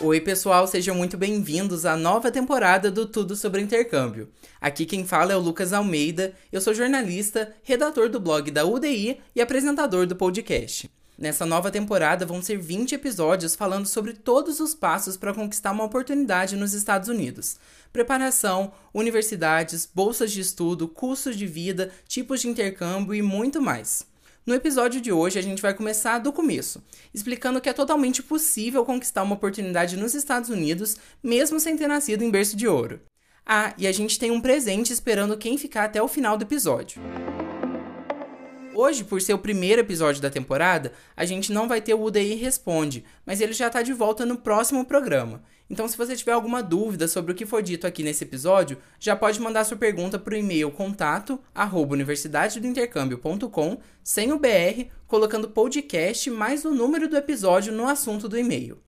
Oi, pessoal, sejam muito bem-vindos à nova temporada do Tudo sobre Intercâmbio. Aqui quem fala é o Lucas Almeida, eu sou jornalista, redator do blog da UDI e apresentador do podcast. Nessa nova temporada vão ser 20 episódios falando sobre todos os passos para conquistar uma oportunidade nos Estados Unidos. Preparação, universidades, bolsas de estudo, custos de vida, tipos de intercâmbio e muito mais. No episódio de hoje, a gente vai começar do começo, explicando que é totalmente possível conquistar uma oportunidade nos Estados Unidos, mesmo sem ter nascido em berço de ouro. Ah, e a gente tem um presente esperando quem ficar até o final do episódio. Hoje, por ser o primeiro episódio da temporada, a gente não vai ter o UDI Responde, mas ele já está de volta no próximo programa. Então, se você tiver alguma dúvida sobre o que foi dito aqui nesse episódio, já pode mandar sua pergunta para o e-mail contato universidadedointercâmbio.com sem o BR, colocando podcast mais o número do episódio no assunto do e-mail.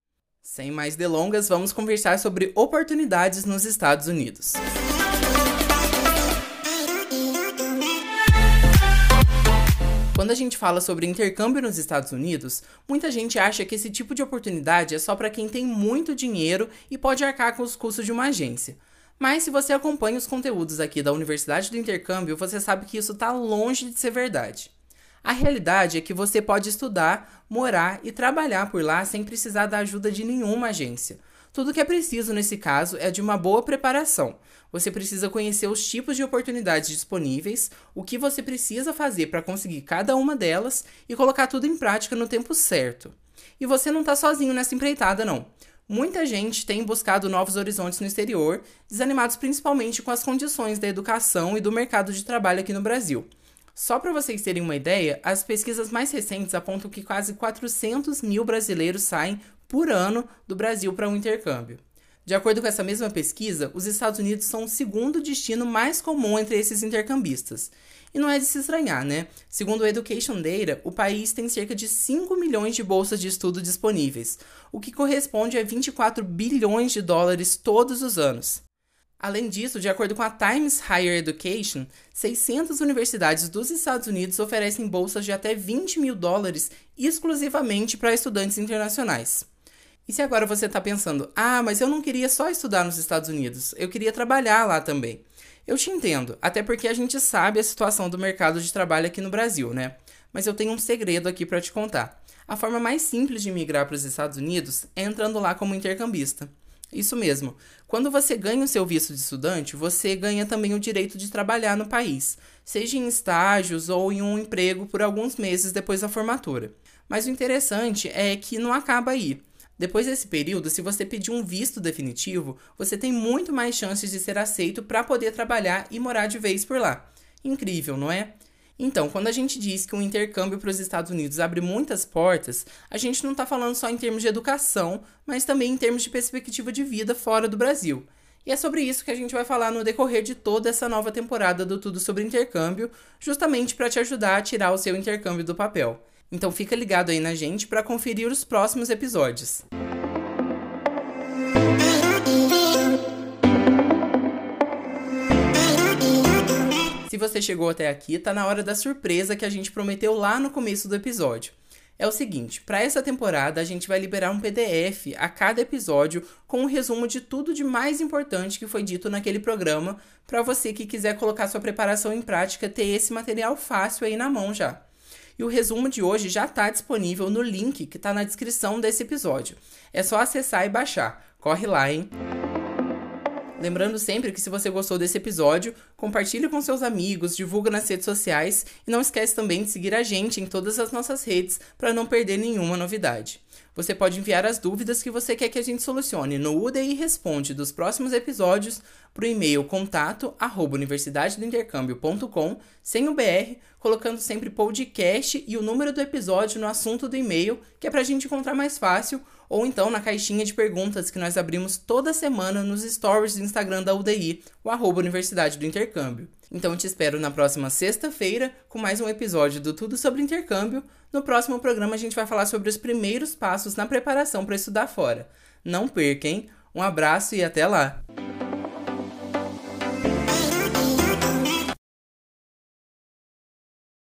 Sem mais delongas, vamos conversar sobre oportunidades nos Estados Unidos. Quando a gente fala sobre intercâmbio nos Estados Unidos, muita gente acha que esse tipo de oportunidade é só para quem tem muito dinheiro e pode arcar com os custos de uma agência. Mas se você acompanha os conteúdos aqui da Universidade do Intercâmbio, você sabe que isso está longe de ser verdade. A realidade é que você pode estudar, morar e trabalhar por lá sem precisar da ajuda de nenhuma agência. Tudo que é preciso nesse caso é de uma boa preparação. Você precisa conhecer os tipos de oportunidades disponíveis, o que você precisa fazer para conseguir cada uma delas e colocar tudo em prática no tempo certo. E você não está sozinho nessa empreitada, não. Muita gente tem buscado novos horizontes no exterior, desanimados principalmente com as condições da educação e do mercado de trabalho aqui no Brasil. Só para vocês terem uma ideia, as pesquisas mais recentes apontam que quase 400 mil brasileiros saem por ano do Brasil para um intercâmbio. De acordo com essa mesma pesquisa, os Estados Unidos são o segundo destino mais comum entre esses intercambistas. E não é de se estranhar, né? Segundo o Education Data, o país tem cerca de 5 milhões de bolsas de estudo disponíveis, o que corresponde a 24 bilhões de dólares todos os anos. Além disso, de acordo com a Times Higher Education, 600 universidades dos Estados Unidos oferecem bolsas de até 20 mil dólares exclusivamente para estudantes internacionais. E se agora você está pensando, ah, mas eu não queria só estudar nos Estados Unidos, eu queria trabalhar lá também. Eu te entendo, até porque a gente sabe a situação do mercado de trabalho aqui no Brasil, né? Mas eu tenho um segredo aqui para te contar. A forma mais simples de migrar para os Estados Unidos é entrando lá como intercambista. Isso mesmo. Quando você ganha o seu visto de estudante, você ganha também o direito de trabalhar no país, seja em estágios ou em um emprego por alguns meses depois da formatura. Mas o interessante é que não acaba aí. Depois desse período, se você pedir um visto definitivo, você tem muito mais chances de ser aceito para poder trabalhar e morar de vez por lá. Incrível, não é? Então, quando a gente diz que um intercâmbio para os Estados Unidos abre muitas portas, a gente não está falando só em termos de educação, mas também em termos de perspectiva de vida fora do Brasil. E é sobre isso que a gente vai falar no decorrer de toda essa nova temporada do Tudo sobre Intercâmbio, justamente para te ajudar a tirar o seu intercâmbio do papel. Então fica ligado aí na gente para conferir os próximos episódios. Se você chegou até aqui, tá na hora da surpresa que a gente prometeu lá no começo do episódio. É o seguinte, para essa temporada a gente vai liberar um PDF a cada episódio com um resumo de tudo de mais importante que foi dito naquele programa, para você que quiser colocar sua preparação em prática ter esse material fácil aí na mão já. E o resumo de hoje já está disponível no link que está na descrição desse episódio. É só acessar e baixar. Corre lá, hein? Lembrando sempre que se você gostou desse episódio, compartilhe com seus amigos, divulga nas redes sociais e não esquece também de seguir a gente em todas as nossas redes para não perder nenhuma novidade. Você pode enviar as dúvidas que você quer que a gente solucione no UDI Responde dos próximos episódios para o e-mail contato arroba sem o BR, colocando sempre podcast e o número do episódio no assunto do e-mail, que é para a gente encontrar mais fácil, ou então na caixinha de perguntas que nós abrimos toda semana nos stories do Instagram da UDI, o arroba Universidade do Intercâmbio. Então te espero na próxima sexta-feira com mais um episódio do Tudo sobre Intercâmbio. No próximo programa a gente vai falar sobre os primeiros passos na preparação para estudar fora. Não perca, hein? Um abraço e até lá!